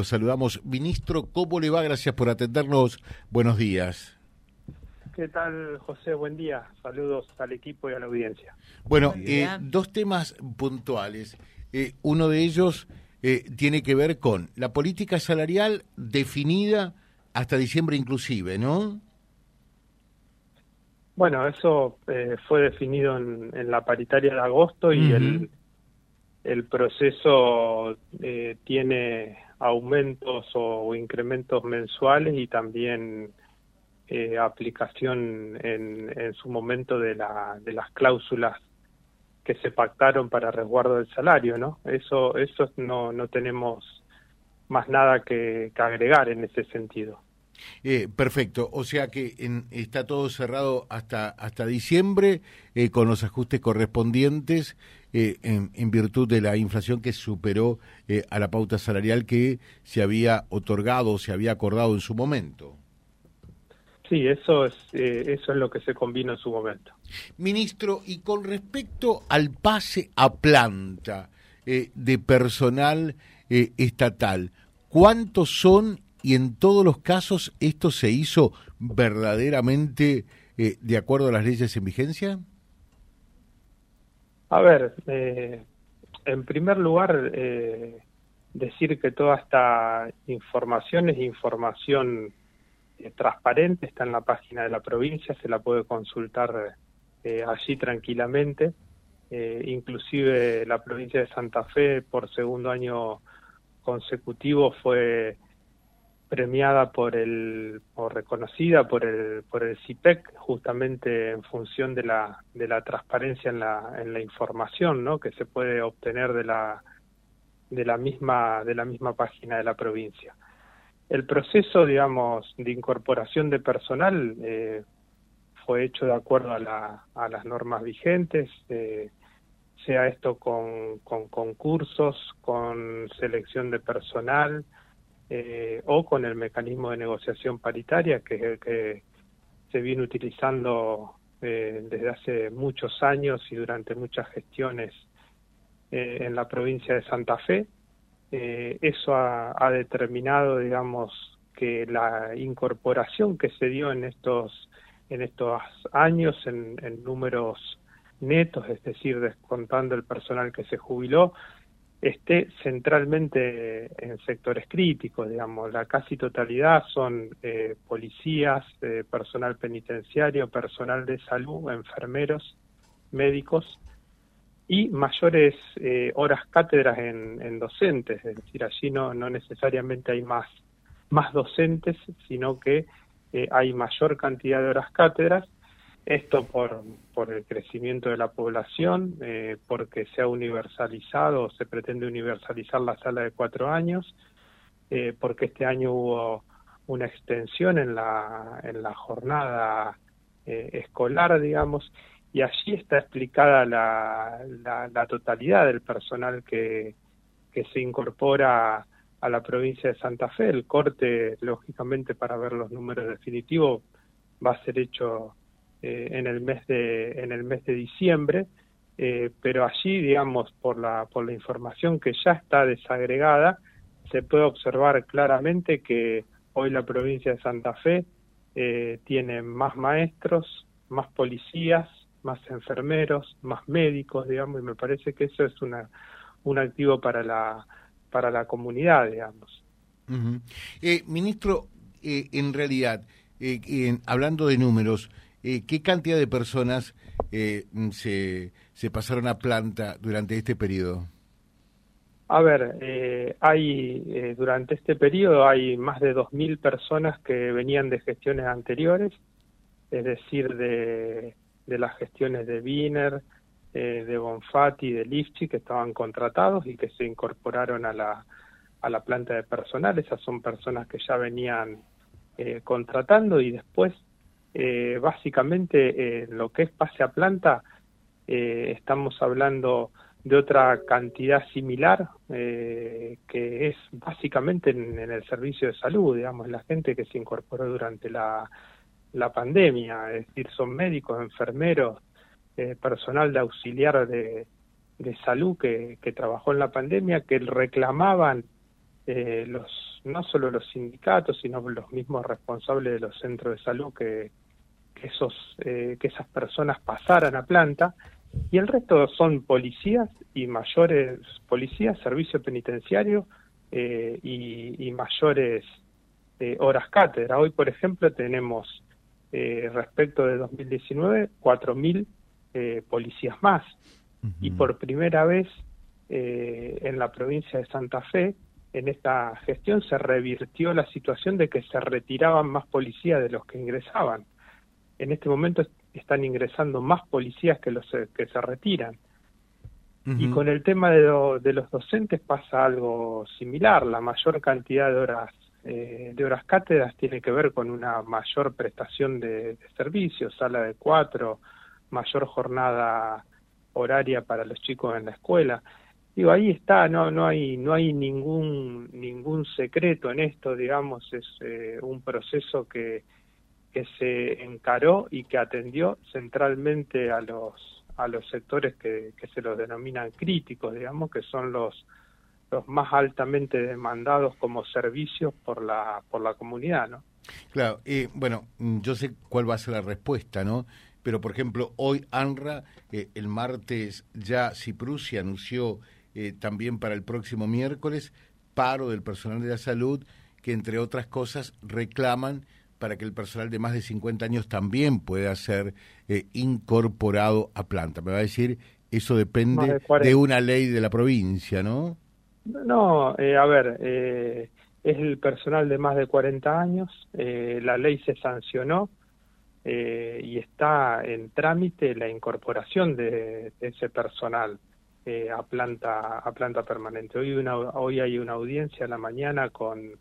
Los saludamos. Ministro, ¿cómo le va? Gracias por atendernos. Buenos días. ¿Qué tal, José? Buen día. Saludos al equipo y a la audiencia. Bueno, eh, dos temas puntuales. Eh, uno de ellos eh, tiene que ver con la política salarial definida hasta diciembre inclusive, ¿no? Bueno, eso fue definido en, la paritaria de agosto y el, el proceso tiene aumentos o, incrementos mensuales y también eh, aplicación en, en, su momento de, la, de las cláusulas que se pactaron para resguardo del salario, ¿no? Eso, eso no, no tenemos más nada que, agregar en ese sentido. Eh, perfecto, o sea que en, está todo cerrado hasta hasta diciembre eh, con los ajustes correspondientes eh, en, virtud de la inflación que superó eh, a la pauta salarial que se había otorgado, se había acordado en su momento. Sí, eso es, eh, eso es lo que se combina en su momento. Ministro, y con respecto al pase a planta de personal estatal, ¿cuántos son y en todos los casos esto se hizo verdaderamente de acuerdo a las leyes en vigencia? A ver, eh, en primer lugar, eh, decir que toda esta información es información eh, transparente, está en la página de la provincia, se la puede consultar allí tranquilamente. inclusive la provincia de Santa Fe por segundo año consecutivo fue premiada por el o reconocida por el por el CIPEC justamente en función de la de la transparencia en la en la información ¿no? que se puede obtener de la de la misma de la misma página de la provincia el proceso digamos de incorporación de personal eh, fue hecho de acuerdo a, la, a las normas vigentes eh, sea esto con, con concursos con selección de personal eh, o con el mecanismo de negociación paritaria que, que se viene utilizando eh, desde hace muchos años y durante muchas gestiones eh, en la provincia de Santa Fe. eso ha, determinado, digamos, que la incorporación que se dio en estos en estos años en números netos, es decir, descontando el personal que se jubiló, esté centralmente en sectores críticos, digamos, la casi totalidad son eh, policías, eh, personal penitenciario, personal de salud, enfermeros, médicos y mayores eh, horas cátedras en, docentes, es decir, allí no, no necesariamente hay más, más docentes, sino que hay mayor cantidad de horas cátedras esto por, el crecimiento de la población, eh, porque se ha universalizado, se pretende universalizar la sala de cuatro años, eh, porque este año hubo una extensión en la, en la jornada eh, escolar, digamos, y allí está explicada la, la, totalidad del personal que se incorpora a la provincia de Santa Fe. El corte, lógicamente, para ver los números definitivos, va a ser hecho eh, en el mes de en el mes de diciembre eh, pero allí digamos por la por la información que ya está desagregada se puede observar claramente que hoy la provincia de Santa Fe eh, tiene más maestros más policías más enfermeros más médicos digamos y me parece que eso es una un activo para la para la comunidad digamos. Ministro en realidad hablando de números eh, ¿qué cantidad de personas eh, se, se pasaron a planta durante este periodo? A ver, eh, hay durante este periodo hay más de 2.000 personas que venían de gestiones anteriores, es decir, de, de las gestiones de Wiener, de Bonfatti, de Lifchi, que estaban contratados y que se incorporaron a la, a la planta de personal. Esas son personas que ya venían contratando y después eh, básicamente en lo que es pase a planta eh, estamos hablando de otra cantidad similar eh, que es básicamente en, el servicio de salud, digamos, la gente que se incorporó durante la, la pandemia, es decir, son médicos, enfermeros, personal de auxiliar de, de salud que, que, trabajó en la pandemia, que reclamaban eh, los no solo los sindicatos, sino los mismos responsables de los centros de salud que, que esos eh, que esas personas pasaran a planta y el resto son policías y mayores policías, servicio penitenciario eh, y, mayores horas cátedra. Hoy, por ejemplo, tenemos respecto de 2019 4.000 policías más y por primera vez en la provincia de Santa Fe en esta gestión se revirtió la situación de que se retiraban más policías de los que ingresaban. En este momento están ingresando más policías que los que se retiran. Y con el tema de, los docentes pasa algo similar. La mayor cantidad de horas eh, de horas cátedras tiene que ver con una mayor prestación de, de servicios, sala de cuatro, mayor jornada horaria para los chicos en la escuela digo ahí está no no hay no hay ningún ningún secreto en esto digamos es eh, un proceso que que se encaró y que atendió centralmente a los a los sectores que, que se los denominan críticos digamos que son los los más altamente demandados como servicios por la por la comunidad no claro eh, bueno yo sé cuál va a ser la respuesta no pero por ejemplo hoy ANRA eh, el martes ya Ciprusi anunció eh, también para el próximo miércoles, paro del personal de la salud, que entre otras cosas reclaman para que el personal de más de 50 años también pueda ser eh, incorporado a planta. Me va a decir, eso depende de, una ley de la provincia, ¿no? No, eh, a ver, es el personal de más de 40 años, la ley se sancionó y está en trámite la incorporación de ese personal. Eh, a planta a planta permanente. Hoy una hoy hay una audiencia en la mañana con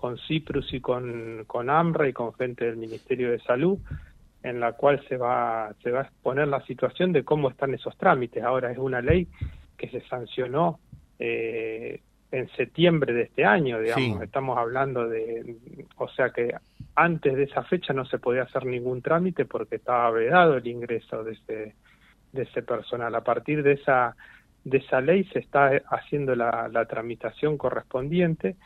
con Ciprus y con con AMRA y con gente del Ministerio de Salud en la cual se va se va a exponer la situación de cómo están esos trámites. Ahora es una ley que se sancionó eh, en septiembre de este año, digamos, estamos hablando de, o sea que antes de esa fecha no se podía hacer ningún trámite porque estaba vedado el ingreso de ese de ese personal. A partir de esa, de esa ley se está haciendo la, la tramitación correspondiente.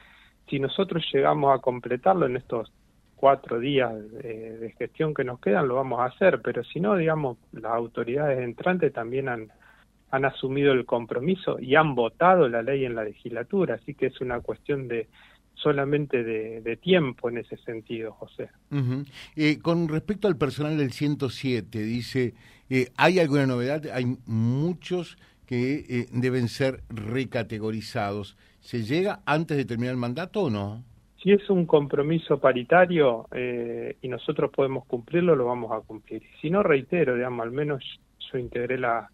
Si nosotros llegamos a completarlo en estos cuatro días de, gestión que nos quedan, lo vamos a hacer, pero si no, digamos, las autoridades entrantes también han, han asumido el compromiso y han votado la ley en la legislatura, así que es una cuestión de solamente de, tiempo en ese sentido, José. Eh, con respecto al personal del 107, dice, eh, ¿hay alguna novedad? Hay muchos que eh, deben ser recategorizados. ¿Se llega antes de terminar el mandato o no? Si es un compromiso paritario y nosotros podemos cumplirlo, lo vamos a cumplir. Si no, reitero, digamos, al menos yo integré la,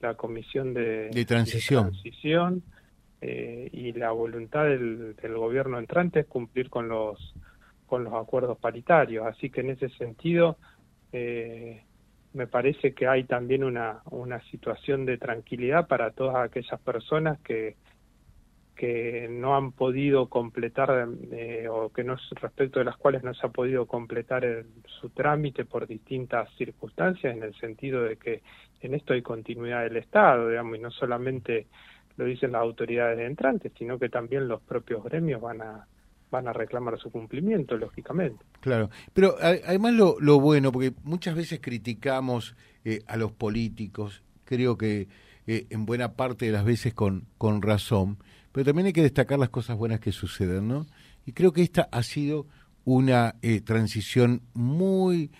la comisión de, de transición. De transición eh, y la voluntad del, gobierno entrante es cumplir con los con los acuerdos paritarios así que en ese sentido eh, me parece que hay también una, una situación de tranquilidad para todas aquellas personas que que no han podido completar eh, o que no respecto de las cuales no se ha podido completar su trámite por distintas circunstancias en el sentido de que en esto hay continuidad del Estado digamos y no solamente lo dicen las autoridades entrantes, sino que también los propios gremios van a van a reclamar su cumplimiento, lógicamente. Claro, pero además lo, lo bueno, porque muchas veces criticamos eh, a los políticos, creo que eh, en buena parte de las veces con, con razón, pero también hay que destacar las cosas buenas que suceden, ¿no? Y creo que esta ha sido una eh, transición muy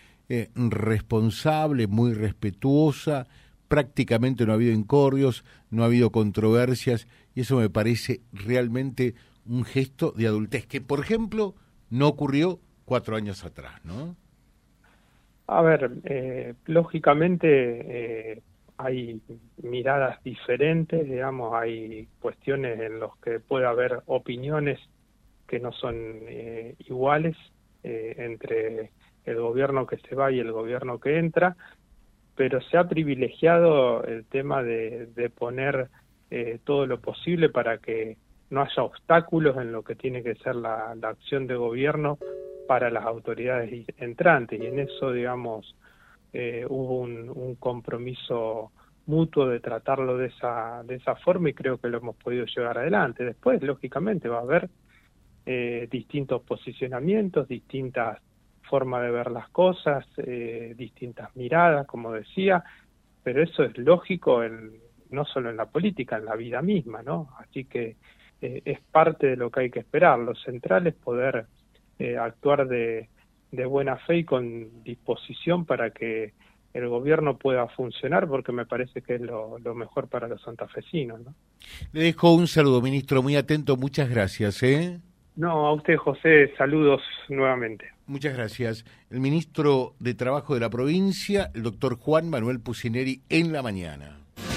responsable, muy respetuosa, prácticamente no ha habido incordios, no ha habido controversias, y eso me parece realmente un gesto de adultez, que por ejemplo no ocurrió cuatro años atrás, ¿no? A ver, eh, lógicamente eh, hay miradas diferentes, digamos, hay cuestiones en las que puede haber opiniones que no son eh, iguales entre el gobierno que se va y el gobierno que entra, pero se ha privilegiado el tema de, poner eh, todo lo posible para que no haya obstáculos en lo que tiene que ser la, acción de gobierno para las autoridades entrantes. Y en eso digamos eh, hubo un, compromiso mutuo de tratarlo de esa, de esa forma y creo que lo hemos podido llevar adelante. Después, lógicamente, va a haber eh, distintos posicionamientos, distintas formas de ver las cosas, eh, distintas miradas, como decía, pero eso es lógico en, no solo en la política, en la vida misma, ¿no? Así que eh, es parte de lo que hay que esperar. Lo central es poder actuar de, de buena fe y con disposición para que el gobierno pueda funcionar porque me parece que es lo, mejor para los santafesinos. ¿no? Le dejo un saludo, ministro, muy atento, muchas gracias. ¿eh? No, a usted, José, saludos nuevamente. Muchas gracias. El ministro de Trabajo de la provincia, el doctor Juan Manuel Pusineri, en la mañana.